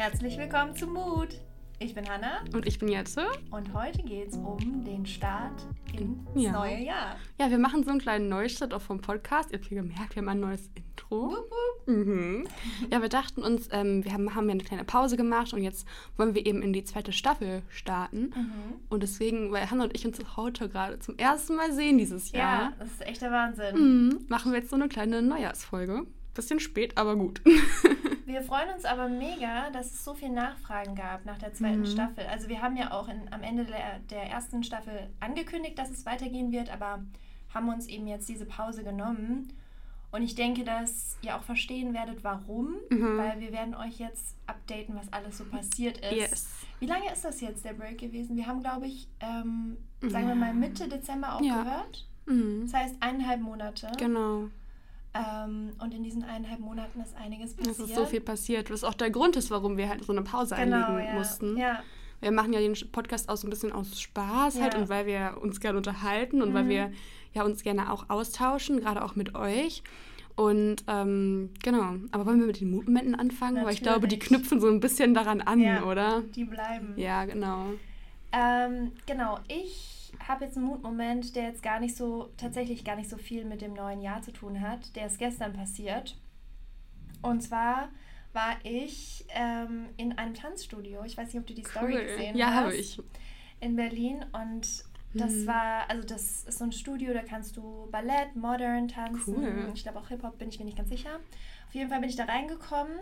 Herzlich willkommen zu Mut. Ich bin Hanna Und ich bin Jetze. und heute geht es um den Start ins Ja. neue Jahr. Ja, wir machen so einen kleinen Neustart auch vom Podcast. Ihr habt hier gemerkt, wir haben ein neues Intro. Wupp, wupp. Mhm. Ja, wir dachten uns, ähm, wir haben, haben ja eine kleine Pause gemacht und jetzt wollen wir eben in die zweite Staffel starten. Mhm. Und deswegen, weil Hannah und ich uns heute gerade zum ersten Mal sehen dieses Ja, Jahr, das ist echt der Wahnsinn. mhm, machen wir jetzt so eine kleine Neujahrsfolge. Bisschen spät, aber gut. Wir freuen uns aber mega, dass es so viele Nachfragen gab nach der zweiten Mhm. Staffel. Also wir haben ja auch in, am Ende der, der ersten Staffel angekündigt, dass es weitergehen wird, aber haben uns eben jetzt diese Pause genommen. Und ich denke, dass ihr auch verstehen werdet, warum, Mhm. weil wir werden euch jetzt updaten, was alles so passiert ist. Yes. Wie lange ist das jetzt, der Break gewesen? Wir haben, glaube ich, ähm, sagen wir mal Mitte Dezember Ja. aufgehört. Mhm. Das heißt eineinhalb Monate. Genau. Ähm, und in diesen eineinhalb Monaten ist einiges passiert. Es ist so viel passiert, was auch der Grund ist, warum wir halt so eine Pause genau, einlegen ja. mussten. Ja, Wir machen ja den Podcast auch so ein bisschen aus Spaß halt Ja. und weil wir uns gerne unterhalten und weil Mhm. wir ja uns gerne auch austauschen, gerade auch mit euch. Und ähm, genau, aber wollen wir mit den Mutmomenten anfangen? Weil ich glaube, die Natürlich. knüpfen so ein bisschen daran an, Ja. oder? die bleiben. Ja, genau. Ähm, genau, ich habe jetzt einen Mutmoment, der jetzt gar nicht so, tatsächlich gar nicht so viel mit dem neuen Jahr zu tun hat. Der ist gestern passiert. Und zwar war ich ähm, in einem Tanzstudio. Ich weiß nicht, ob du die Story gesehen Ja, hast. habe ich. in Berlin und das Mhm. war, also das ist so ein Studio, da kannst du Ballett, Modern tanzen. Cool. Ich glaube auch Hip-Hop, bin ich mir nicht ganz sicher. Auf jeden Fall bin ich da reingekommen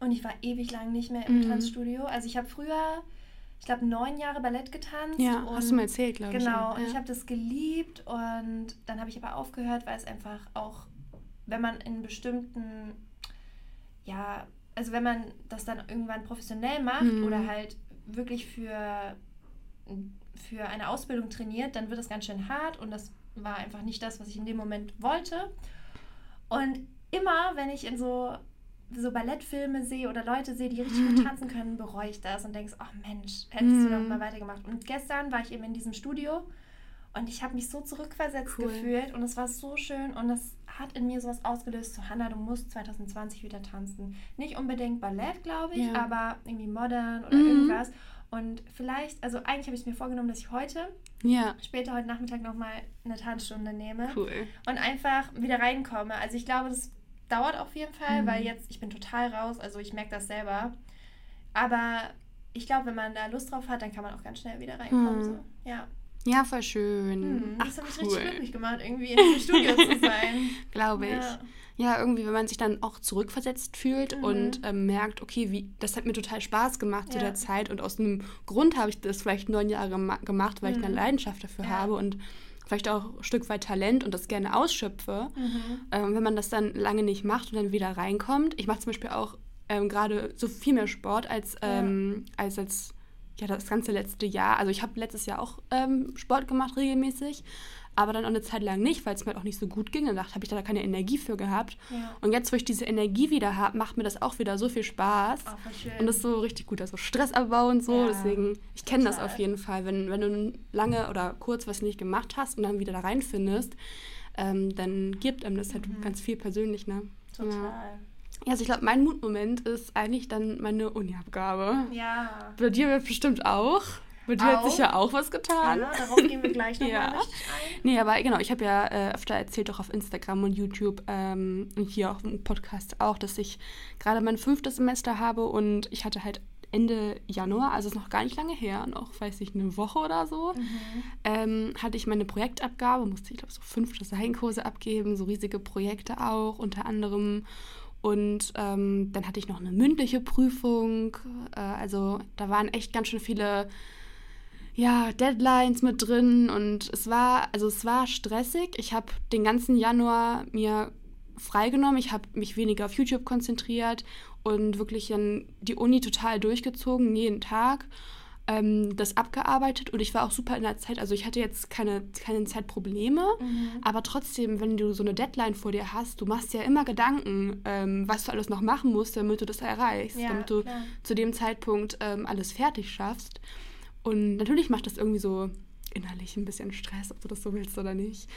und ich war ewig lang nicht mehr im Mhm. Tanzstudio. Also ich habe früher, ich glaube, neun Jahre Ballett getanzt. Ja, hast du mal erzählt, glaube ich. Genau, ja. und ich habe das geliebt und dann habe ich aber aufgehört, weil es einfach auch, wenn man in bestimmten, ja, also wenn man das dann irgendwann professionell macht Mhm. oder halt wirklich für, für eine Ausbildung trainiert, dann wird das ganz schön hart und das war einfach nicht das, was ich in dem Moment wollte. Und immer, wenn ich in so, so Ballettfilme sehe oder Leute sehe, die richtig gut tanzen können, bereue ich das und denke, ach Mensch, hättest du doch Mhm. mal weitergemacht. Und gestern war ich eben in diesem Studio und ich habe mich so zurückversetzt Cool. gefühlt und es war so schön und es hat in mir sowas ausgelöst, so Hannah, du musst 2020 wieder tanzen. Nicht unbedingt Ballett, glaube ich, Ja. aber irgendwie modern oder Mhm. irgendwas. Und vielleicht, also eigentlich habe ich mir vorgenommen, dass ich heute, Ja, später heute Nachmittag nochmal eine Tanzstunde nehme cool. und einfach wieder reinkomme. Also ich glaube, das dauert auf jeden Fall, Mhm. weil jetzt, ich bin total raus, also ich merke das selber. Aber ich glaube, wenn man da Lust drauf hat, dann kann man auch ganz schnell wieder reinkommen. Mhm. So. Ja. Ja, voll schön. Hm, Ach, das hat mich cool. richtig glücklich gemacht, irgendwie in diesem Studio zu sein. Glaube ich. Ja. Ja, irgendwie, wenn man sich dann auch zurückversetzt fühlt Mhm. und ähm, merkt, okay, wie, das hat mir total Spaß gemacht zu Ja. der Zeit und aus einem Grund habe ich das vielleicht neun Jahre gema gemacht, weil ich Mhm. eine Leidenschaft dafür Ja. habe und vielleicht auch ein Stück weit Talent und das gerne ausschöpfe. Mhm. Ähm, wenn man das dann lange nicht macht und dann wieder reinkommt. Ich mache zum Beispiel auch ähm, gerade so viel mehr Sport als, ähm, als jetzt ja, das ganze letzte Jahr. Also ich habe letztes Jahr auch ähm, Sport gemacht regelmäßig, aber dann auch eine Zeit lang nicht, weil es mir halt auch nicht so gut ging. Dann habe ich da keine Energie für gehabt. Ja. Und jetzt, wo ich diese Energie wieder habe, macht mir das auch wieder so viel Spaß. Schön. Und das ist so richtig gut, also Stressabbau und so. Ja, Deswegen, ich kenne das auf jeden Fall. Wenn, wenn du lange oder kurz was nicht gemacht hast und dann wieder da reinfindest, ähm, dann gibt einem das halt Mhm. ganz viel persönlich, ne? Total. Ja, also ich glaube, mein Mutmoment ist eigentlich dann meine Uni-Abgabe. Ja. Bei dir wird bestimmt auch. Bei dir hat sich ja auch was getan. Ja, darauf gehen wir gleich nochmal Ja. richtig ein. Nee, aber genau, ich habe ja äh, öfter erzählt, auch auf Instagram und YouTube ähm, und hier auch im Podcast auch, dass ich gerade mein fünftes Semester habe und ich hatte halt Ende Januar, also ist noch gar nicht lange her, noch, weiß ich, eine Woche oder so, Mhm. ähm, hatte ich meine Projektabgabe, musste ich glaube so fünf Designkurse abgeben, so riesige Projekte auch, unter anderem. Und ähm, dann hatte ich noch eine mündliche Prüfung. Äh, also da waren echt ganz schön viele ja, Deadlines mit drin und es war, also es war stressig. Ich habe den ganzen Januar mir freigenommen. Ich habe mich weniger auf YouTube konzentriert und wirklich dann die Uni total durchgezogen, jeden Tag. Ähm, das abgearbeitet und ich war auch super in der Zeit. Also ich hatte jetzt keine, keine Zeitprobleme, Mhm. aber trotzdem, wenn du so eine Deadline vor dir hast, du machst ja immer Gedanken, ähm, was du alles noch machen musst, damit du das erreichst, Ja, damit du klar. zu dem Zeitpunkt ähm, alles fertig schaffst. Und natürlich macht das irgendwie so innerlich ein bisschen Stress, ob du das so willst oder nicht.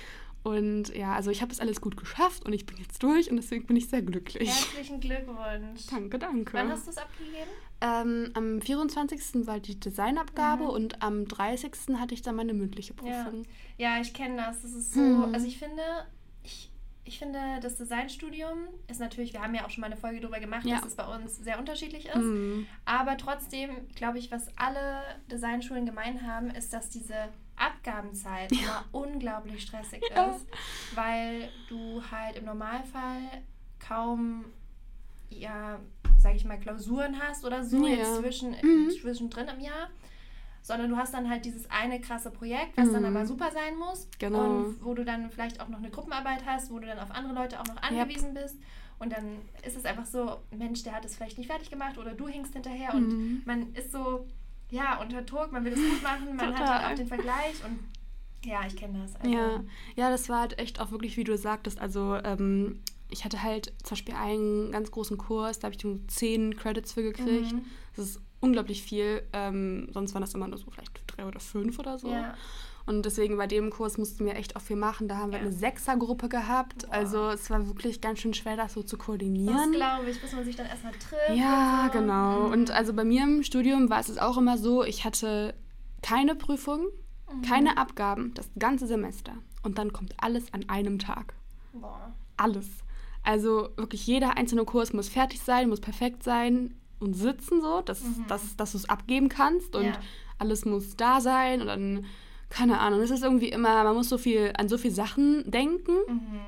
Und ja, also ich habe es alles gut geschafft und ich bin jetzt durch und deswegen bin ich sehr glücklich. Herzlichen Glückwunsch. Danke, danke. Wann hast du es abgegeben? Ähm, am 24. war die Designabgabe mhm. und am 30. hatte ich dann meine mündliche Prüfung. Ja, ja ich kenne das. Das ist so, mhm. also ich finde, ich, ich finde, das Designstudium ist natürlich, wir haben ja auch schon mal eine Folge darüber gemacht, ja. dass es bei uns sehr unterschiedlich ist. Mhm. Aber trotzdem, glaube ich, was alle Designschulen gemein haben, ist, dass diese Abgabenzeit ja. immer unglaublich stressig ja. ist, weil du halt im Normalfall kaum ja, sage ich mal, Klausuren hast oder so, ja. jetzt zwischen, mhm. zwischendrin im Jahr. Sondern du hast dann halt dieses eine krasse Projekt, was mhm. dann aber super sein muss. Genau. Und wo du dann vielleicht auch noch eine Gruppenarbeit hast, wo du dann auf andere Leute auch noch angewiesen yep. bist. Und dann ist es einfach so, Mensch, der hat es vielleicht nicht fertig gemacht oder du hinkst hinterher mhm. und man ist so, ja, unter Druck, man will es gut machen, man hat halt auch den Vergleich und ja, ich kenne das. Also. Ja. ja, das war halt echt auch wirklich, wie du sagtest, also ähm, ich hatte halt zum Beispiel einen ganz großen Kurs, da habe ich zehn Credits für gekriegt. Mhm. Das ist unglaublich viel. Ähm, sonst waren das immer nur so vielleicht drei oder fünf oder so. Ja. Und deswegen bei dem Kurs mussten wir echt auch viel machen. Da haben wir ja. eine Sechsergruppe gehabt. Wow. Also es war wirklich ganz schön schwer, das so zu koordinieren. Das glaube ich, bis man sich dann erstmal trifft. Ja, und so. genau. Mhm. Und also bei mir im Studium war es auch immer so, ich hatte keine Prüfung, mhm. keine Abgaben, das ganze Semester. Und dann kommt alles an einem Tag. Boah. Alles. Also wirklich jeder einzelne Kurs muss fertig sein, muss perfekt sein und sitzen so, dass, mhm. dass, dass du es abgeben kannst und ja. alles muss da sein und dann, keine Ahnung, es ist irgendwie immer, man muss so viel an so viele Sachen denken. Mhm.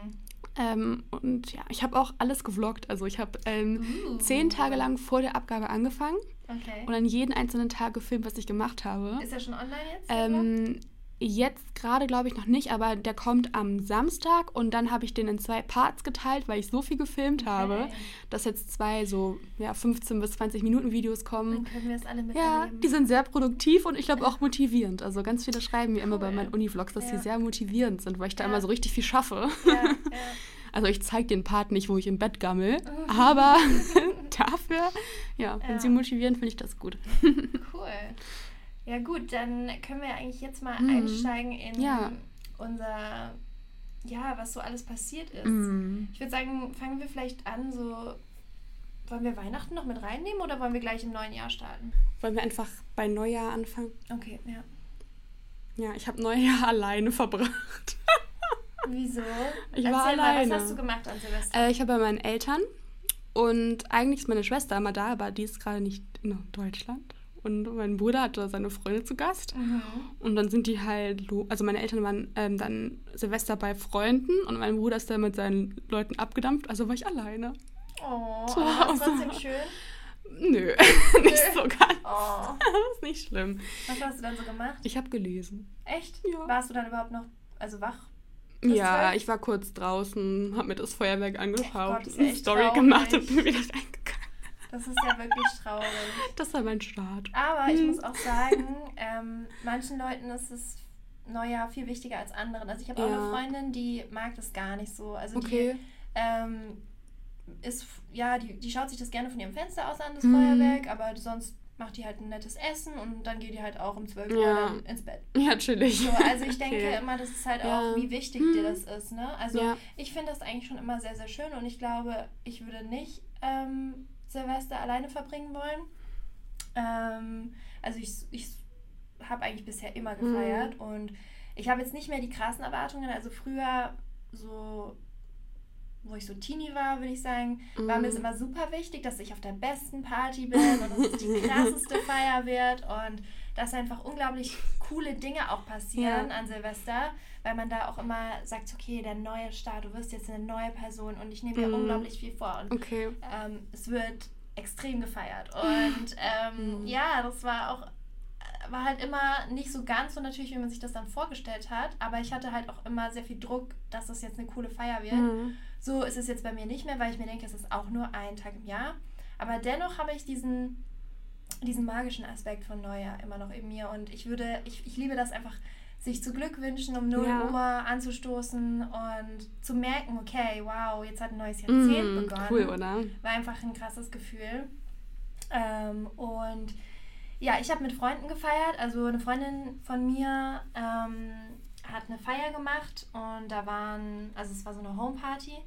Ähm, und ja, ich habe auch alles gevloggt. Also ich habe ähm, uh. zehn Tage lang vor der Abgabe angefangen okay. und dann jeden einzelnen Tag gefilmt, was ich gemacht habe. Ist er schon online jetzt? Ähm, Jetzt gerade glaube ich noch nicht, aber der kommt am Samstag und dann habe ich den in zwei Parts geteilt, weil ich so viel gefilmt okay. habe, dass jetzt zwei so ja, 15 bis 20 Minuten Videos kommen. Dann können wir es alle miterleben. Ja, die sind sehr produktiv und ich glaube auch motivierend. Also ganz viele schreiben mir cool. immer bei meinen Univlogs, dass ja. sie sehr motivierend sind, weil ich da ja. immer so richtig viel schaffe. Ja, ja. Also ich zeige den Part nicht, wo ich im Bett gammel, aber dafür, ja, wenn sie motivieren, finde ich das gut. Cool. Ja gut, dann können wir eigentlich jetzt mal mhm. einsteigen in ja. unser, ja, was so alles passiert ist. Mhm. Ich würde sagen, fangen wir vielleicht an, so, wollen wir Weihnachten noch mit reinnehmen oder wollen wir gleich im neuen Jahr starten? Wollen wir einfach bei Neujahr anfangen? Okay, ja. Ja, ich habe Neujahr alleine verbracht. Wieso? Ich Erzähl war alleine. Mal, was hast du gemacht an Silvester? Äh, ich habe bei meinen Eltern und eigentlich ist meine Schwester immer da, aber die ist gerade nicht in Deutschland. Und mein Bruder hatte seine Freunde zu Gast. Mhm. Und dann sind die halt, also meine Eltern waren ähm, dann Silvester bei Freunden und mein Bruder ist dann mit seinen Leuten abgedampft, also war ich alleine. Oh, zu aber es trotzdem schön? Nö, nicht so ganz. Oh. das ist nicht schlimm. Was hast du dann so gemacht? Ich habe gelesen. Echt? Ja. Warst du dann überhaupt noch, also wach? Ja, ich war kurz draußen, habe mir das Feuerwerk angeschaut, oh Gott, eine Story traurig. gemacht und bin wieder reingegangen. Das ist ja wirklich traurig. Das war mein Start. Aber ich hm. muss auch sagen, ähm, manchen Leuten ist es Neujahr viel wichtiger als anderen. Also ich habe ja. auch eine Freundin, die mag das gar nicht so. Also okay. die ähm, ist, ja, die, die schaut sich das gerne von ihrem Fenster aus an, das hm. Feuerwerk, aber sonst macht die halt ein nettes Essen und dann geht die halt auch um 12 Uhr ja. ins Bett. Ja, natürlich. So, also ich denke okay. immer, das ist halt ja. auch, wie wichtig hm. dir das ist. Ne? Also ich finde das eigentlich schon immer sehr, sehr schön und ich glaube, ich würde nicht ähm, Silvester alleine verbringen wollen. Ähm, also ich, ich habe eigentlich bisher immer gefeiert mhm. und ich habe jetzt nicht mehr die krassen Erwartungen. Also früher so wo ich so Teenie war, würde ich sagen, mm. war mir es mhm. immer super wichtig, dass ich auf der besten Party bin und dass es die krasseste Feier wird und dass einfach unglaublich coole Dinge auch passieren ja. an Silvester, weil man da auch immer sagt, okay, der neue Start, du wirst jetzt eine neue Person und ich nehme mir mm. unglaublich viel vor und okay. ähm, es wird extrem gefeiert und ähm, mm. ja, das war auch war halt immer nicht so ganz so natürlich, wie man sich das dann vorgestellt hat, aber ich hatte halt auch immer sehr viel Druck, dass das jetzt eine coole Feier wird. Mhm. So ist es jetzt bei mir nicht mehr, weil ich mir denke, es ist auch nur ein Tag im Jahr. Aber dennoch habe ich diesen, diesen magischen Aspekt von Neujahr immer noch in mir. Und ich würde, ich, ich liebe das einfach, sich zu Glück wünschen, um 0 ja. Uhr anzustoßen und zu merken, okay, wow, jetzt hat ein neues Jahrzehnt mm, begonnen. Cool, oder? War einfach ein krasses Gefühl. Ähm, und ja, ich habe mit Freunden gefeiert. Also eine Freundin von mir ähm, hat eine Feier gemacht und da waren, also es war so eine Homeparty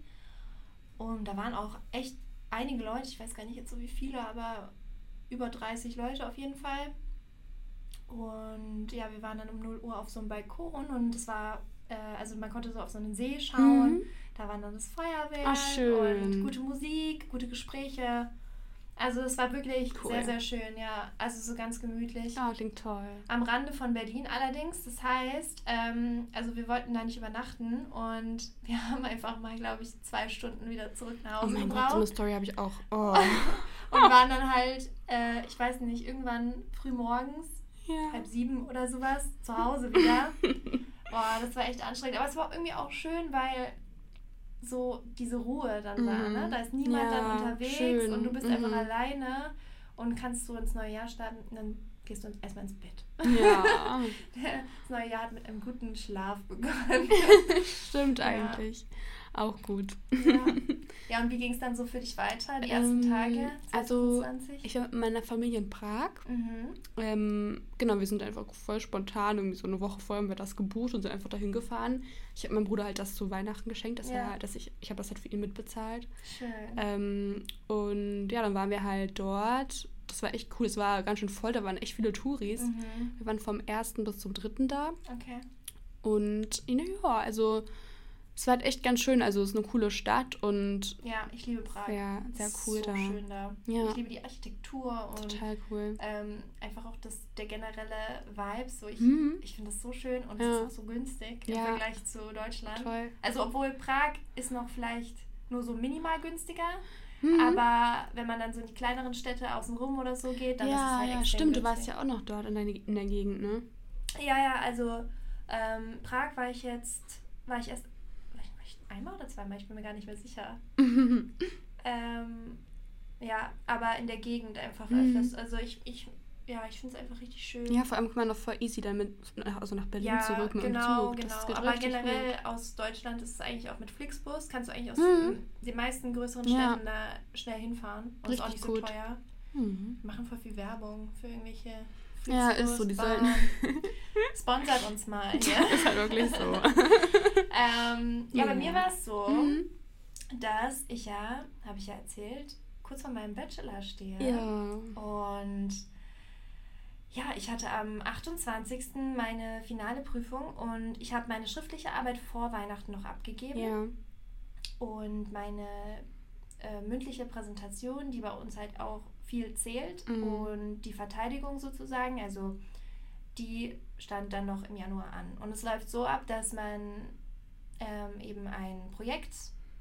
und da waren auch echt einige Leute, ich weiß gar nicht jetzt so wie viele, aber über 30 Leute auf jeden Fall. Und ja, wir waren dann um 0 Uhr auf so einem Balkon und es war, äh, also man konnte so auf so einen See schauen. Mhm. Da war dann das Feuerwerk Ach, und gute Musik, gute Gespräche. Also es war wirklich cool. sehr, sehr schön, ja. Also so ganz gemütlich. Oh, klingt toll. Am Rande von Berlin allerdings. Das heißt, ähm, also wir wollten da nicht übernachten und wir haben einfach mal, glaube ich, zwei Stunden wieder zurück nach Hause oh mein gebraucht. Gott, so eine Story habe ich auch. Oh. und waren dann halt, äh, ich weiß nicht, irgendwann früh morgens, ja. halb sieben oder sowas, zu Hause wieder. Boah, das war echt anstrengend. Aber es war irgendwie auch schön, weil so diese Ruhe dann da, ne? Mhm. Da ist niemand ja, dann unterwegs schön. und du bist mhm. einfach alleine und kannst so ins neue Jahr starten und dann gehst du erstmal ins Bett. Ja. das neue Jahr hat mit einem guten Schlaf begonnen. Stimmt eigentlich. Auch gut. Ja, ja und wie ging es dann so für dich weiter, die ersten ähm, Tage? 2020? Also, ich war mit meiner Familie in Prag. Mhm. Ähm, genau, wir sind einfach voll spontan, irgendwie so eine Woche vorher haben wir das gebucht und sind einfach dahin gefahren. Ich habe meinem Bruder halt das zu Weihnachten geschenkt, dass ja. er, dass ich, ich habe das halt für ihn mitbezahlt. Schön. Ähm, und ja, dann waren wir halt dort. Das war echt cool. Es war ganz schön voll, da waren echt viele Touris. Mhm. Wir waren vom 1. bis zum 3. da. Okay. Und ja, also es war halt echt ganz schön. Also es ist eine coole Stadt und. Ja, ich liebe Prag. Ja, sehr cool so da. schön da. Ja. Ich liebe die Architektur und total cool. Ähm, einfach auch das, der generelle Vibe. So ich mhm. ich finde das so schön und ja. es ist auch so günstig im Vergleich zu Deutschland. Toll. Also obwohl Prag ist noch vielleicht nur so minimal günstiger. Mhm. Aber wenn man dann so in die kleineren Städte außenrum oder so geht, dann ja, ist es halt Ja, stimmt. Günstig. Du warst ja auch noch dort in der, in der Gegend, ne? Ja, ja, also ähm, Prag war ich jetzt, war ich erst einmal oder zweimal, ich bin mir gar nicht mehr sicher. ähm, ja, aber in der Gegend einfach mhm. öfters. Also ich, ich ja, ich finde es einfach richtig schön. Ja, vor allem kann man noch voll easy damit also nach Berlin ja, zurück mit genau, dem Zug. Genau, aber generell gut. aus Deutschland ist es eigentlich auch mit Flixbus, kannst du eigentlich aus mhm. den meisten größeren Städten ja. da schnell hinfahren. Und richtig ist auch nicht so gut. teuer. Mhm. machen voll viel Werbung für irgendwelche ja, ist so, die sollten. Sponsert uns mal. Ja? ist halt wirklich so. ähm, ja, ja, bei mir war es so, mhm. dass ich ja, habe ich ja erzählt, kurz vor meinem Bachelor stehe. Ja. Und ja, ich hatte am 28. meine finale Prüfung und ich habe meine schriftliche Arbeit vor Weihnachten noch abgegeben. Ja. Und meine äh, mündliche Präsentation, die bei uns halt auch viel zählt mhm. und die Verteidigung sozusagen, also die stand dann noch im Januar an. Und es läuft so ab, dass man ähm, eben ein Projekt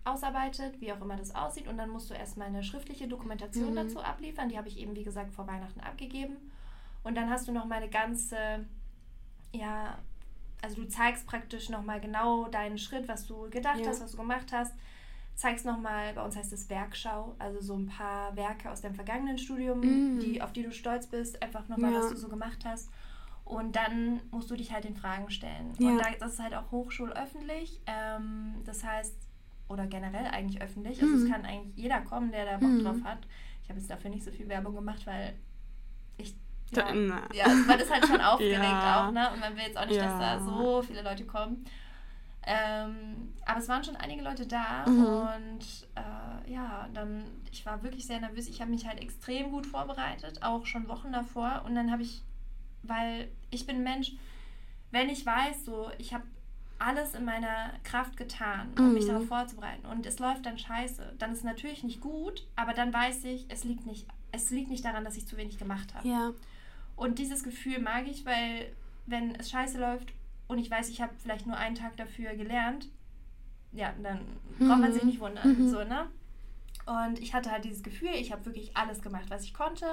ausarbeitet, wie auch immer das aussieht, und dann musst du erstmal eine schriftliche Dokumentation mhm. dazu abliefern. Die habe ich eben, wie gesagt, vor Weihnachten abgegeben. Und dann hast du noch mal eine ganze, ja, also du zeigst praktisch noch mal genau deinen Schritt, was du gedacht ja. hast, was du gemacht hast zeigst nochmal, bei uns heißt es Werkschau, also so ein paar Werke aus deinem vergangenen Studium, mm. die, auf die du stolz bist, einfach nochmal, ja. was du so gemacht hast. Und dann musst du dich halt den Fragen stellen. Ja. Und da, das ist halt auch hochschulöffentlich. Ähm, das heißt, oder generell eigentlich öffentlich. Also mm. es kann eigentlich jeder kommen, der da Bock mm. drauf hat. Ich habe jetzt dafür nicht so viel Werbung gemacht, weil ich ja, ja also weil das halt schon aufgeregt ja. auch, ne? Und man will jetzt auch nicht, dass da so viele Leute kommen. Ähm, aber es waren schon einige Leute da mhm. und äh, ja, dann, ich war wirklich sehr nervös. Ich habe mich halt extrem gut vorbereitet, auch schon Wochen davor. Und dann habe ich, weil ich bin Mensch, wenn ich weiß, so, ich habe alles in meiner Kraft getan, um mhm. mich darauf vorzubereiten und es läuft dann scheiße, dann ist es natürlich nicht gut, aber dann weiß ich, es liegt nicht, es liegt nicht daran, dass ich zu wenig gemacht habe. Ja. Und dieses Gefühl mag ich, weil wenn es scheiße läuft und ich weiß, ich habe vielleicht nur einen Tag dafür gelernt, ja, dann mhm. braucht man sich nicht wundern. Mhm. So, ne? Und ich hatte halt dieses Gefühl, ich habe wirklich alles gemacht, was ich konnte.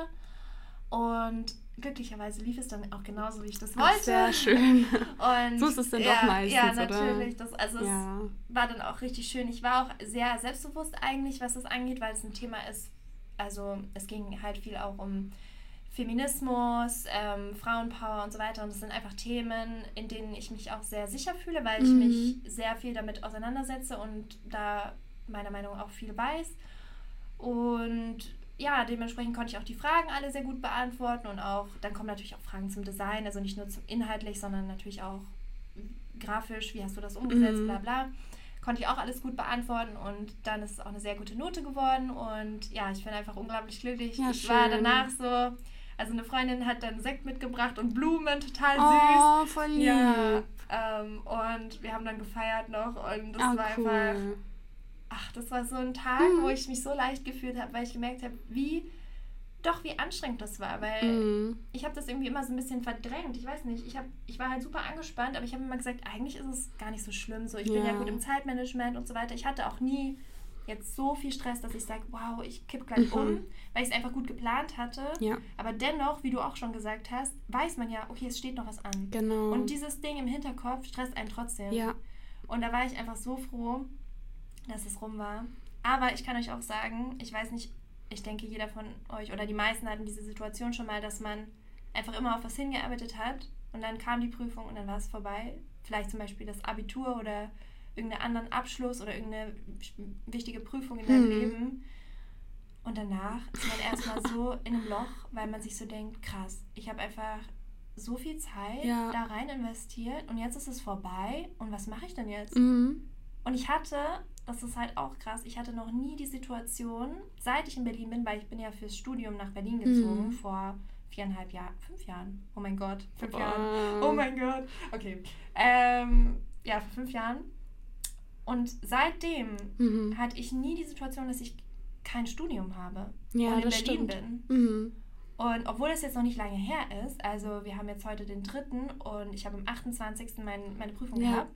Und glücklicherweise lief es dann auch genauso, wie ich das wollte. Ach, sehr schön. Und so ist es dann ja, doch meistens, Ja, natürlich. Das, also ja. es war dann auch richtig schön. Ich war auch sehr selbstbewusst eigentlich, was das angeht, weil es ein Thema ist, also es ging halt viel auch um Feminismus, ähm, Frauenpower und so weiter. Und das sind einfach Themen, in denen ich mich auch sehr sicher fühle, weil ich mhm. mich sehr viel damit auseinandersetze und da meiner Meinung nach auch viel weiß. Und ja, dementsprechend konnte ich auch die Fragen alle sehr gut beantworten und auch, dann kommen natürlich auch Fragen zum Design, also nicht nur zum inhaltlich, sondern natürlich auch, grafisch, wie hast du das umgesetzt, mhm. bla bla. Konnte ich auch alles gut beantworten und dann ist es auch eine sehr gute Note geworden und ja, ich bin einfach unglaublich glücklich. Ja, ich schön. war danach so, also eine Freundin hat dann Sekt mitgebracht und Blumen, total süß. Oh, voll lieb. Ja, ähm, und wir haben dann gefeiert noch und das oh, war cool. einfach, ach, das war so ein Tag, mhm. wo ich mich so leicht gefühlt habe, weil ich gemerkt habe, wie doch, wie anstrengend das war, weil mhm. ich habe das irgendwie immer so ein bisschen verdrängt. Ich weiß nicht, ich, hab, ich war halt super angespannt, aber ich habe immer gesagt, eigentlich ist es gar nicht so schlimm. So, ich ja. bin ja gut im Zeitmanagement und so weiter. Ich hatte auch nie jetzt so viel Stress, dass ich sage, wow, ich kipp gleich mhm. um, weil ich es einfach gut geplant hatte. Ja. Aber dennoch, wie du auch schon gesagt hast, weiß man ja, okay, es steht noch was an. Genau. Und dieses Ding im Hinterkopf stresst einen trotzdem. Ja. Und da war ich einfach so froh, dass es rum war. Aber ich kann euch auch sagen, ich weiß nicht, ich denke, jeder von euch oder die meisten hatten diese Situation schon mal, dass man einfach immer auf was hingearbeitet hat und dann kam die Prüfung und dann war es vorbei. Vielleicht zum Beispiel das Abitur oder irgendeinen anderen Abschluss oder irgendeine wichtige Prüfung in deinem mhm. Leben. Und danach ist man erstmal so in einem Loch, weil man sich so denkt, krass, ich habe einfach so viel Zeit ja. da rein investiert und jetzt ist es vorbei und was mache ich denn jetzt? Mhm. Und ich hatte, das ist halt auch krass, ich hatte noch nie die Situation, seit ich in Berlin bin, weil ich bin ja fürs Studium nach Berlin gezogen mhm. vor viereinhalb Jahren, fünf Jahren. Oh mein Gott, fünf oh. Jahren. Oh mein Gott. Okay. Ähm, ja, vor fünf Jahren. Und seitdem mhm. hatte ich nie die Situation, dass ich kein Studium habe ja, und in Berlin stimmt. bin. Mhm. Und obwohl das jetzt noch nicht lange her ist, also wir haben jetzt heute den dritten und ich habe am 28. Mein, meine Prüfung ja. gehabt,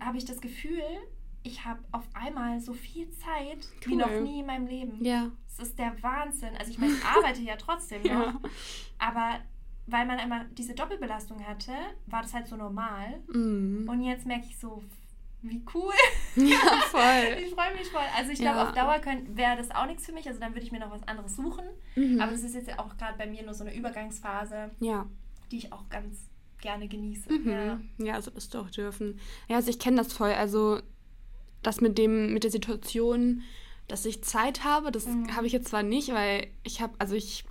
habe ich das Gefühl, ich habe auf einmal so viel Zeit cool. wie noch nie in meinem Leben. Ja. Es ist der Wahnsinn. Also ich meine, ich arbeite ja trotzdem noch, ja. aber weil man einmal diese Doppelbelastung hatte, war das halt so normal. Mhm. Und jetzt merke ich so, wie cool. Ja, voll. ich freue mich voll. Also ich glaube, ja. auf Dauer wäre das auch nichts für mich. Also dann würde ich mir noch was anderes suchen. Mhm. Aber das ist jetzt auch gerade bei mir nur so eine Übergangsphase, ja. die ich auch ganz gerne genieße. Mhm. Ja. ja, also das doch dürfen. Ja, also ich kenne das voll. Also das mit dem, mit der Situation, dass ich Zeit habe, das mhm. habe ich jetzt zwar nicht, weil ich habe, also ich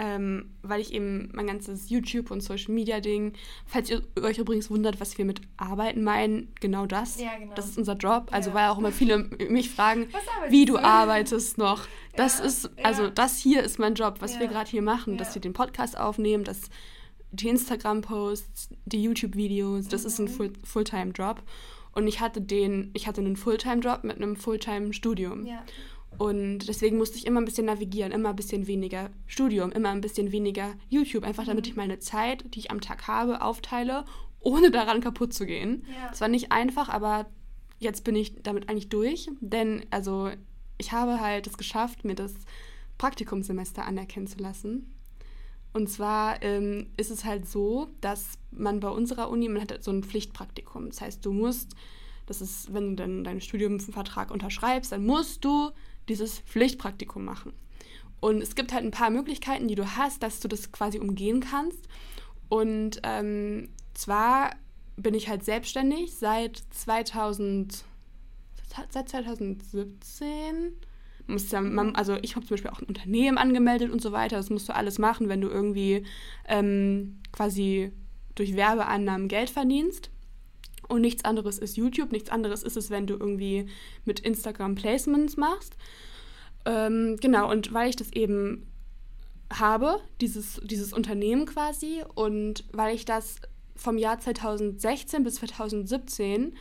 ähm, weil ich eben mein ganzes YouTube und Social Media Ding, falls ihr euch übrigens wundert, was wir mit Arbeiten meinen, genau das. Ja, genau. Das ist unser Job. Also ja. weil auch immer viele mich fragen, wie du arbeitest noch. Das ja. ist, also das hier ist mein Job, was wir gerade hier machen, dass wir den Podcast aufnehmen, dass die Instagram-Posts, die YouTube-Videos, das mhm. ist ein mhm. Full Fulltime-Job. Und ich hatte den, ich hatte einen Fulltime-Job mit einem Fulltime-Studium. Ja. Und deswegen musste ich immer ein bisschen navigieren, immer ein bisschen weniger Studium, immer ein bisschen weniger YouTube, einfach damit ich meine Zeit, die ich am Tag habe, aufteile, ohne daran kaputt zu gehen. Es ja. war nicht einfach, aber jetzt bin ich damit eigentlich durch, denn also ich habe halt es geschafft, mir das Praktikumssemester anerkennen zu lassen. Und zwar ähm, ist es halt so, dass man bei unserer Uni, man hat so ein Pflichtpraktikum. Das heißt, du musst, das ist, wenn du dann deinen Studiumvertrag unterschreibst, dann musst du dieses Pflichtpraktikum machen. Und es gibt halt ein paar Möglichkeiten, die du hast, dass du das quasi umgehen kannst. Und ähm, zwar bin ich halt selbstständig seit 2000, seit 2017. Muss ja, man, also ich habe zum Beispiel auch ein Unternehmen angemeldet und so weiter. Das musst du alles machen, wenn du irgendwie ähm, quasi durch Werbeannahmen Geld verdienst. Und nichts anderes ist YouTube, nichts anderes ist es, wenn du irgendwie mit Instagram Placements machst. Ähm, genau, und weil ich das eben habe, dieses, dieses Unternehmen quasi, und weil ich das vom Jahr 2016 bis 2017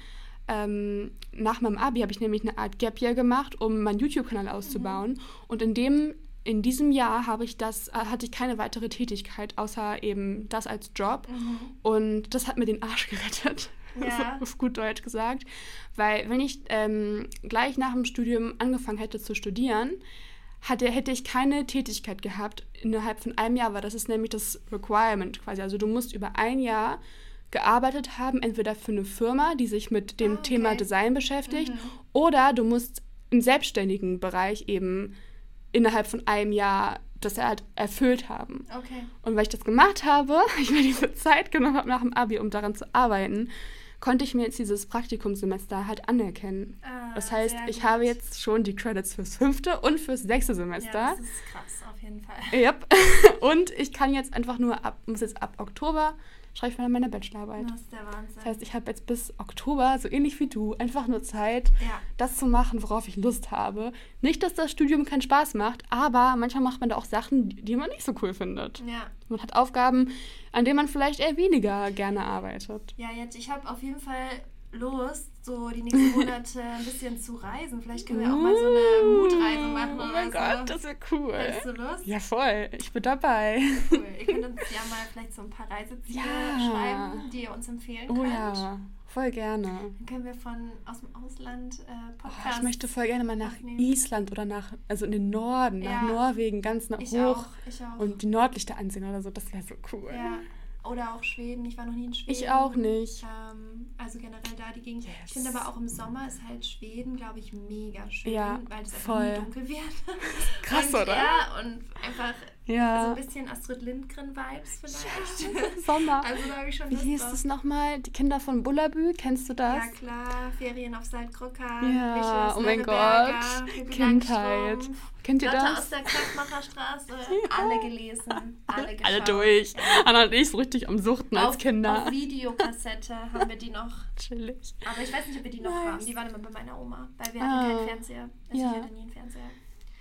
ähm, nach meinem Abi habe ich nämlich eine Art Gap Year gemacht, um meinen YouTube-Kanal auszubauen. Mhm. Und in dem in diesem Jahr habe ich das, äh, hatte ich keine weitere Tätigkeit, außer eben das als Job. Mhm. Und das hat mir den Arsch gerettet, ja. auf gut Deutsch gesagt. Weil wenn ich ähm, gleich nach dem Studium angefangen hätte zu studieren, hatte, hätte ich keine Tätigkeit gehabt innerhalb von einem Jahr, weil das ist nämlich das Requirement quasi. Also du musst über ein Jahr gearbeitet haben, entweder für eine Firma, die sich mit dem ah, okay. Thema Design beschäftigt, mhm. oder du musst im selbstständigen Bereich eben innerhalb von einem Jahr das halt erfüllt haben. Okay. Und weil ich das gemacht habe, ich mir diese Zeit genommen habe nach dem Abi, um daran zu arbeiten, konnte ich mir jetzt dieses Praktikumssemester halt anerkennen. Ah, das heißt, ich habe jetzt schon die Credits fürs fünfte und fürs sechste Semester. Ja, das ist krass, auf jeden Fall. Yep. Und ich kann jetzt einfach nur ab, muss jetzt ab Oktober schreibe ich dann meine Bachelorarbeit. Das ist der Wahnsinn. Das heißt, ich habe jetzt bis Oktober, so ähnlich wie du, einfach nur Zeit, Ja. das zu machen, worauf ich Lust habe. Nicht, dass das Studium keinen Spaß macht, aber manchmal macht man da auch Sachen, die man nicht so cool findet. Ja. Man hat Aufgaben, an denen man vielleicht eher weniger gerne arbeitet. Ja, jetzt, ich habe auf jeden Fall Lust, so die nächsten Monate ein bisschen zu reisen. Vielleicht können wir auch mal so eine Mutreise machen. Oh mein so. Gott, das wäre cool. Hättest du Lust? Ja, voll. Ich bin dabei. Cool. Ihr könnt uns ja mal vielleicht so ein paar Reiseziele Ja. schreiben, die ihr uns empfehlen Oh könnt. ja, voll gerne. Dann können wir von aus dem Ausland äh, Oh, Podcasts. ich möchte voll gerne mal nach aufnehmen. Island oder nach, also in den Norden, nach Ja. Norwegen, ganz nach Ich hoch auch. Ich auch. und die Nordlichter ansehen oder so. Das wäre so cool. ja. Oder auch Schweden. Ich war noch nie in Schweden. Ich auch nicht. Ähm, also generell da die Gegend. Yes. Ich finde aber auch im Sommer ist halt Schweden, glaube ich, mega schön. Ja, weil es einfach voll. nie dunkel wird. Krass, und, oder? Ja, und einfach so Ja. ein bisschen Astrid Lindgren-Vibes vielleicht. Sommer. Also da habe ich schon Wie hieß drauf. es nochmal? Die Kinder von Bullabü, kennst du das? Ja klar, Ferien auf Saltkrücka, Ja, Wisches, oh mein Gott. Kindheit. Kennt ihr Lotte das? aus der Kraftmacherstraße, alle gelesen, alle geschaut. Alle durch. Ja. Anna und ich so richtig am Suchten als auf, Kinder. Auf Videokassette haben wir die noch. Chillig. Aber ich weiß nicht, ob wir die noch Nice. haben. Die waren immer bei meiner Oma, weil wir Ah. hatten keinen Fernseher. Also Ja. ich hatte nie einen Fernseher.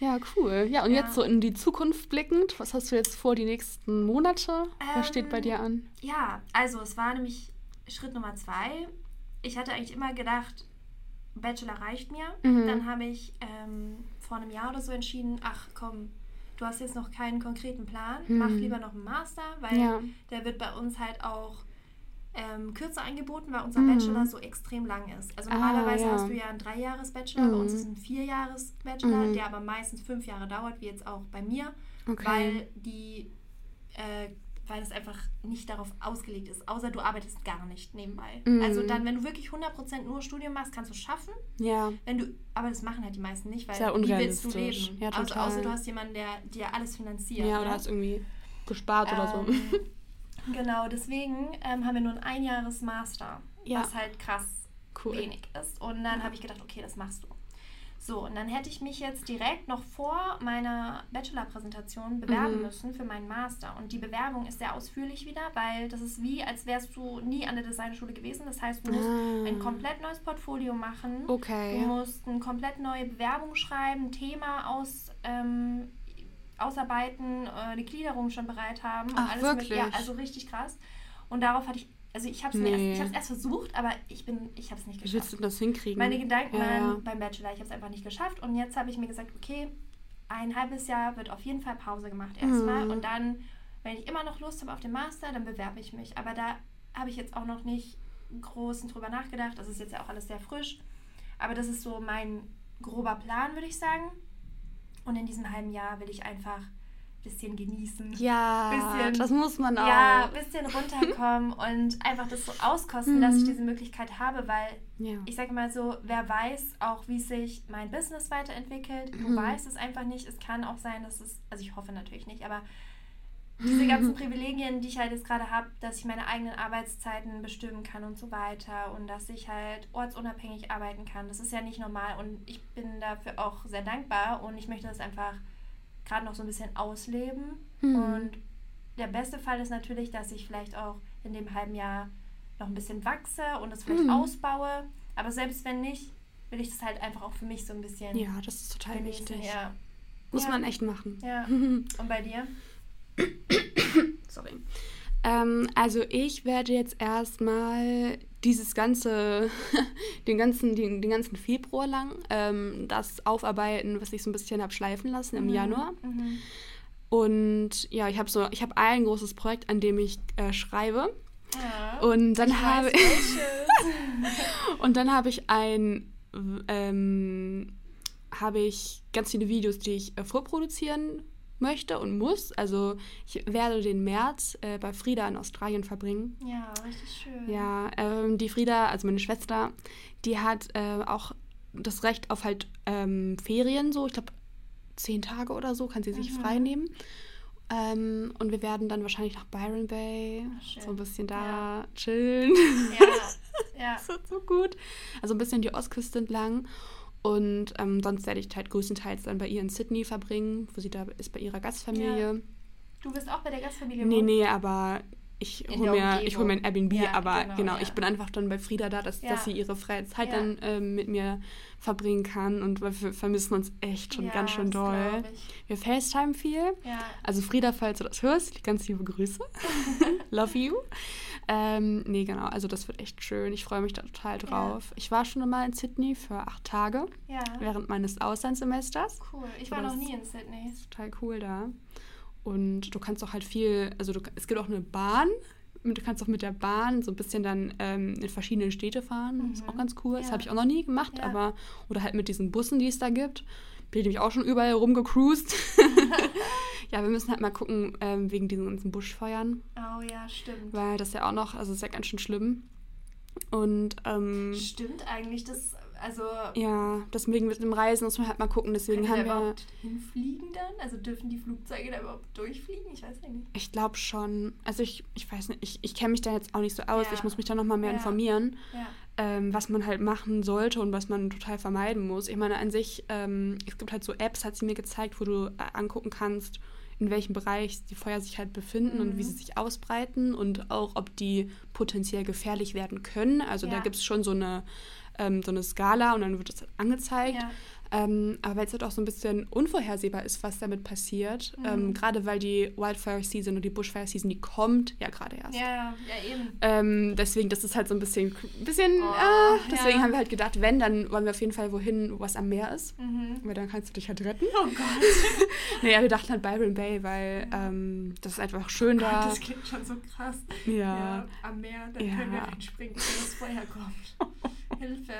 Ja, cool. Ja, und Ja. jetzt so in die Zukunft blickend, was hast du jetzt vor die nächsten Monate? Was steht bei Ähm, dir an? Ja, also es war nämlich Schritt Nummer zwei. Ich hatte eigentlich immer gedacht, Bachelor reicht mir. Mhm. Dann habe ich ähm, vor einem Jahr oder so entschieden, ach komm, du hast jetzt noch keinen konkreten Plan, Mhm. mach lieber noch einen Master, weil Ja. der wird bei uns halt auch ähm, kürzer angeboten, weil unser Mhm. Bachelor so extrem lang ist. Also Ah, normalerweise ja. hast du ja einen Dreijahres-Bachelor, bei uns Mhm. ist ein Vierjahres-Bachelor, Mhm. der aber meistens fünf Jahre dauert, wie jetzt auch bei mir, Okay. weil die äh, weil es einfach nicht darauf ausgelegt ist, außer du arbeitest gar nicht nebenbei. Mhm. Also dann, wenn du wirklich 100% nur Studium machst, kannst du es schaffen. ja. Wenn du, aber das machen halt die meisten nicht, weil Sehr wie willst du leben? Ja, also, außer du hast jemanden, der dir alles finanziert. Ja, oder ne? hast irgendwie gespart oder so. Ähm, Genau, deswegen ähm, haben wir nur ein einjahres Master, Ja. was halt krass Cool. wenig ist. Und dann habe ich gedacht, okay, das machst du. So, und dann hätte ich mich jetzt direkt noch vor meiner Bachelor-Präsentation bewerben Mhm. müssen für meinen Master. Und die Bewerbung ist sehr ausführlich wieder, weil das ist wie, als wärst du nie an der Designschule gewesen. Das heißt, du musst Ah. ein komplett neues Portfolio machen. Okay. Du musst eine komplett neue Bewerbung schreiben, Thema aus, ähm, ausarbeiten, äh, eine Gliederung schon bereit haben. Und Ach, alles wirklich? Mit, ja, also richtig krass. Und darauf hatte ich, also ich habe es mir Nee. erst, ich erst versucht, aber ich bin, ich habe es nicht Wie willst du geschafft. das hinkriegen? Meine Gedanken ja, waren beim Bachelor, ich habe es einfach nicht geschafft. Und jetzt habe ich mir gesagt, okay, ein halbes Jahr wird auf jeden Fall Pause gemacht erstmal. Mhm. Und dann, wenn ich immer noch Lust habe auf den Master, dann bewerbe ich mich. Aber da habe ich jetzt auch noch nicht groß drüber nachgedacht. Das ist jetzt ja auch alles sehr frisch. Aber das ist so mein grober Plan, würde ich sagen. Und in diesem halben Jahr will ich einfach ein bisschen genießen. Ja, bisschen- das muss man auch. Ja, ein bisschen runterkommen und einfach das so auskosten, dass ich diese Möglichkeit habe, weil ja. ich sage mal so, wer weiß auch, wie sich mein Business weiterentwickelt. Du Mhm. weißt es einfach nicht. Es kann auch sein, dass es, also ich hoffe natürlich nicht, aber diese ganzen Privilegien, die ich halt jetzt gerade habe, dass ich meine eigenen Arbeitszeiten bestimmen kann und so weiter und dass ich halt ortsunabhängig arbeiten kann, das ist ja nicht normal und ich bin dafür auch sehr dankbar und ich möchte das einfach gerade noch so ein bisschen ausleben. Mhm. Und der beste Fall ist natürlich, dass ich vielleicht auch in dem halben Jahr noch ein bisschen wachse und es vielleicht Mhm. ausbaue. Aber selbst wenn nicht, will ich das halt einfach auch für mich so ein bisschen ja, das ist total genießen. wichtig. Ja. Muss Ja. man echt machen. ja. Und bei dir? Sorry. Ähm, also ich werde jetzt erstmal dieses ganze, den ganzen, den, den ganzen Februar lang ähm, das aufarbeiten, was ich so ein bisschen habe schleifen lassen im Mhm. Januar. Mhm. Und ja, ich habe so, ich habe ein großes Projekt, an dem ich äh, schreibe. Ja. Und dann Ich habe welches. und dann habe ich ein ähm, habe ich ganz viele Videos, die ich äh, vorproduzieren möchte und muss. Also ich werde den März äh, bei Frieda in Australien verbringen. ja, richtig schön. Ja, ähm, die Frieda, also meine Schwester, die hat äh, auch das Recht auf halt ähm, Ferien, so ich glaube zehn Tage oder so, kann sie sich Mhm. frei nehmen. Ähm, und wir werden dann wahrscheinlich nach Byron Bay Ach, so ein bisschen da Ja. chillen. Ja, ja. Das wird so gut. Also ein bisschen die Ostküste entlang. Und ähm, sonst werde ich halt größtenteils dann bei ihr in Sydney verbringen, wo sie da ist bei ihrer Gastfamilie. Du bist auch bei der Gastfamilie Nee, nee, aber ich hole mir, ich hol mir ein Airbnb, Ja, aber genau, genau, ja. ich bin einfach dann bei Frieda da, dass, Ja. dass sie ihre freie Zeit dann ähm, mit mir verbringen kann und wir wir vermissen uns echt schon ganz schön doll. Wir FaceTime viel. Ja. Also Frieda, falls du das hörst, ganz liebe Grüße. Love you. Ähm, nee, genau, also das wird echt schön. Ich freue mich da total drauf. Ich war schon mal in Sydney für acht Tage während meines Auslandssemesters. Cool. Ich war Aber noch nie in Sydney. Total cool da. Und du kannst auch halt viel, also du, es gibt auch eine Bahn. Du kannst auch mit der Bahn so ein bisschen dann ähm, in verschiedene Städte fahren. Das ist Mhm. auch ganz cool. Das Ja. habe ich auch noch nie gemacht, Ja. aber oder halt mit diesen Bussen, die es da gibt. Bin ich nämlich auch schon überall rumgecruised. ja, wir müssen halt mal gucken, ähm, wegen diesen ganzen Buschfeuern, Oh ja, stimmt. weil das ja auch noch, also ist ja ganz schön schlimm. Und ähm, Stimmt eigentlich, das, also ja, deswegen mit dem Reisen muss man halt mal gucken. Deswegen haben wir. überhaupt hinfliegen dann? Also dürfen die Flugzeuge da überhaupt durchfliegen? Ich weiß ja nicht. Ich glaube schon. Also ich, ich weiß nicht, ich, ich kenne mich da jetzt auch nicht so aus. Ja. Ich muss mich da nochmal mehr Ja. informieren, Ja. ähm, was man halt machen sollte und was man total vermeiden muss. Ich meine, an sich, ähm, es gibt halt so Apps, hat sie mir gezeigt, wo du äh, angucken kannst, in welchem Bereich die Feuer sich halt befinden und wie Mhm. sie sich ausbreiten und auch, ob die potenziell gefährlich werden können. Also da gibt es schon so eine, ähm, so eine Skala und dann wird das angezeigt. Ja. Ähm, aber weil es halt auch so ein bisschen unvorhersehbar ist, was damit passiert, Mhm. ähm, gerade weil die Wildfire Season und die Bushfire Season, die kommt ja gerade erst. Ja, ja, eben. Ähm, deswegen, das ist halt so ein bisschen, bisschen Oh, ah, deswegen ja. haben wir halt gedacht, wenn, dann wollen wir auf jeden Fall wohin, wo was am Meer ist. Mhm. Weil dann kannst du dich halt retten. Oh Gott. naja, wir dachten halt Byron Bay, weil ähm, das ist einfach schön da. Das klingt schon so krass. Ja. am Meer, dann Ja. können wir reinspringen, wenn das Feuer kommt. Hilfe.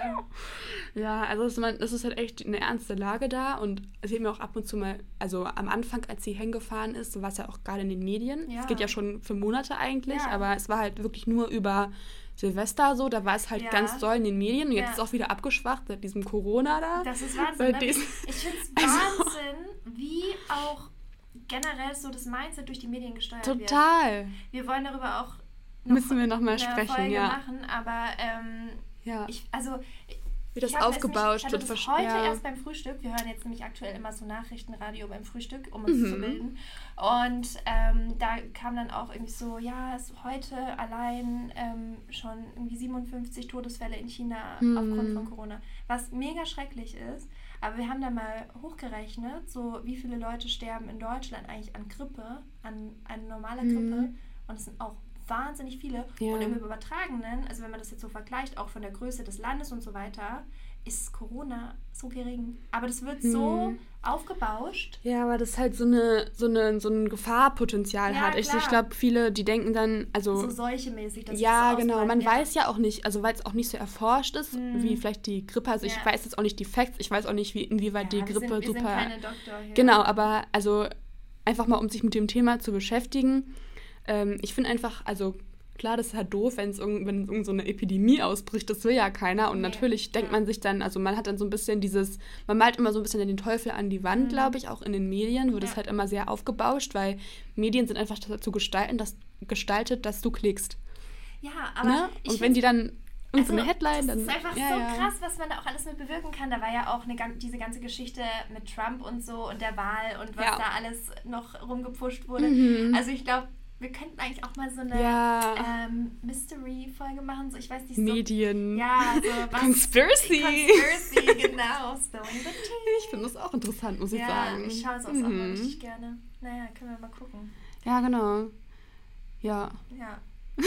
Ja, also es ist, es ist halt echt eine ernste Lage da und sie hat mir auch ab und zu mal, also am Anfang, als sie hingefahren ist, so war es ja auch gerade in den Medien. Ja. Es geht ja schon für Monate eigentlich, Ja. aber es war halt wirklich nur über Silvester so, da war es halt Ja. ganz doll in den Medien und jetzt Ja. ist es auch wieder abgeschwacht seit diesem Corona da. Das ist Wahnsinn. Ne? Ich finde es Also- Wahnsinn, wie auch generell so das Mindset durch die Medien gesteuert wird. Total. Wir wollen darüber auch noch Müssen wir noch mal sprechen, Folge ja. machen, aber ähm, Ja. ich, also Wie das ich ich hatte wird. versch- heute ja. erst beim Frühstück. Wir hören jetzt nämlich aktuell immer so Nachrichtenradio beim Frühstück, um uns Mhm. zu bilden. Und ähm, da kam dann auch irgendwie so, ja, es ist heute allein ähm, schon irgendwie 57 Todesfälle in China Mhm. aufgrund von Corona, was mega schrecklich ist. Aber wir haben da mal hochgerechnet, so wie viele Leute sterben in Deutschland eigentlich an Grippe, an eine normale Mhm. Grippe. Und es sind auch wahnsinnig viele. Ja. Und im Übertragenen, also wenn man das jetzt so vergleicht, auch von der Größe des Landes und so weiter, ist Corona so gering. Aber das wird so Hm. aufgebauscht. Ja, aber das halt so eine so eine so ein Gefahrpotenzial Ja, hat. Ich, ich glaube, viele, die denken dann, also So seuchemäßig. dass ja, das genau. Man ja. weiß ja auch nicht, also weil es auch nicht so erforscht ist, Mhm. wie vielleicht die Grippe. Also ich Ja. weiß jetzt auch nicht die Facts, ich weiß auch nicht, wie, inwieweit die Grippe sind, super. Genau, aber also einfach mal, um sich mit dem Thema zu beschäftigen. Ähm, ich finde einfach, also klar, das ist halt doof, wenn es irgend, wenn irgend so eine Epidemie ausbricht, das will ja keiner. Und Nee, natürlich denkt man sich dann, also man hat dann so ein bisschen dieses, man malt immer so ein bisschen den Teufel an die Wand, Mhm. glaube ich, auch in den Medien wird es Ja. halt immer sehr aufgebauscht, weil Medien sind einfach dazu gestalten, dass, gestaltet, dass du klickst. Ja, aber Ne? ich Und wenn die dann irgendeine so eine Also, Headline. Das ist einfach ja, so ja. krass, was man da auch alles mit bewirken kann. Da war ja auch eine, diese ganze Geschichte mit Trump und so und der Wahl und was Ja. da alles noch rumgepusht wurde. Mhm. Also ich glaube, wir könnten eigentlich auch mal so eine Ja. ähm, Mystery-Folge machen. So, ich weiß nicht, so. Medien. Ja, so was. Conspiracy. Conspiracy, genau. Spilling the tea. Ich finde das auch interessant, muss ich Ja, sagen. ich schaue es auch mal Mhm. richtig gerne. Naja, können wir mal gucken. Ja, genau. Ja. Ja.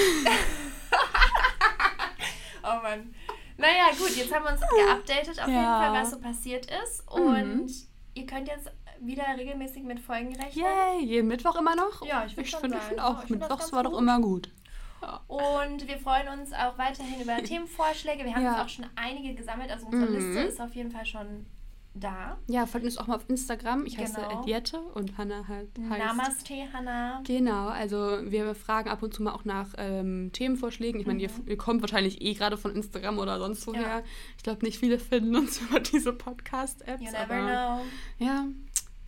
oh Mann. Naja, gut, jetzt haben wir uns geupdatet auf jeden Ja. Fall, was so passiert ist. Und ihr könnt jetzt wieder regelmäßig mit Folgen rechnen. Yay, jeden Mittwoch immer noch? Ja, ich finde, ich finde Ja, auch, ich find das Mittwochs war doch gut. immer gut. Und wir freuen uns auch weiterhin über Themenvorschläge. Wir haben Ja. auch schon einige gesammelt. Also unsere Mhm. Liste ist auf jeden Fall schon da. Ja, folgt uns auch mal auf Instagram. Ich heiße Genau. Ediette und Hannah halt heißt. Namaste, Hannah. Genau, also wir fragen ab und zu mal auch nach ähm, Themenvorschlägen. Ich meine, ihr, ihr kommt wahrscheinlich eh gerade von Instagram oder sonst woher. Mhm. Ja. Ich glaube, nicht viele finden uns über diese Podcast-Apps. You never know. ja,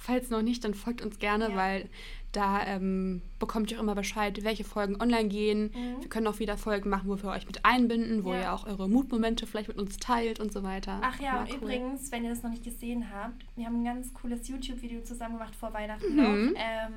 falls noch nicht, dann folgt uns gerne, Ja. weil da ähm, bekommt ihr auch immer Bescheid, welche Folgen online gehen. Mhm. Wir können auch wieder Folgen machen, wo wir euch mit einbinden, wo Ja. ihr auch eure Mutmomente vielleicht mit uns teilt und so weiter. Ach ja, und cool. übrigens, wenn ihr das noch nicht gesehen habt, wir haben ein ganz cooles YouTube-Video zusammen gemacht vor Weihnachten Mhm. noch. Ähm,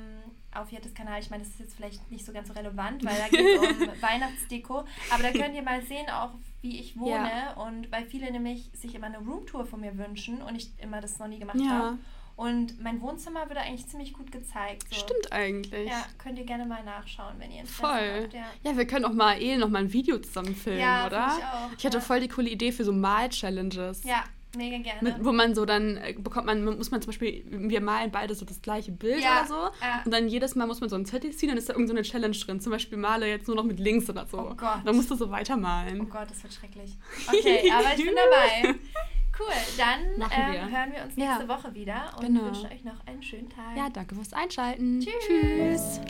auf Jettes Kanal. Ich meine, das ist jetzt vielleicht nicht so ganz so relevant, weil da geht es um Weihnachtsdeko. Aber da könnt ihr mal sehen, auch wie ich wohne. Ja. Und weil viele nämlich sich immer eine Roomtour von mir wünschen und ich immer das noch nie gemacht ja. habe. Und mein Wohnzimmer wird eigentlich ziemlich gut gezeigt. So. Stimmt eigentlich. Ja, könnt ihr gerne mal nachschauen, wenn ihr Interesse voll. habt. Ja. ja, wir können auch mal eh noch mal ein Video zusammen filmen, ja, oder? Ich, auch, ich hatte ja. voll die coole Idee für so Mal-Challenges. Ja, Mega gerne. Mit, wo man so dann äh, bekommt man, muss man zum Beispiel, wir malen beide so das gleiche Bild ja, oder so. Ja. Und dann jedes Mal muss man so einen Zettel ziehen, dann ist da irgendeine so Challenge drin. Zum Beispiel male jetzt nur noch mit links oder so. Oh Gott. Dann musst du so weitermalen. Oh Gott, das wird schrecklich. Okay, aber ich bin dabei. Cool, dann ähm, hören wir uns nächste ja. Woche wieder und genau. wünschen euch noch einen schönen Tag. Ja, danke fürs Einschalten. Tschüss. Tschüss.